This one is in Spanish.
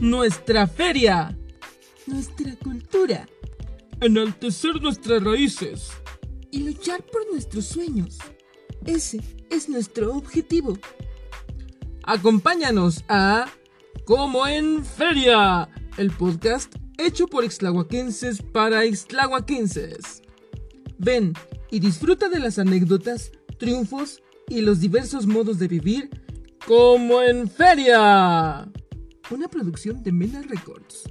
nuestra feria, nuestra cultura, enaltecer nuestras raíces y luchar por nuestros sueños. Ese es nuestro objetivo. Acompáñanos a Como en Feria, el podcast hecho por extlahuaquenses para extlahuaquenses. Ven y disfruta de las anécdotas, triunfos y los diversos modos de vivir como en Feria. Una producción de Mena Records.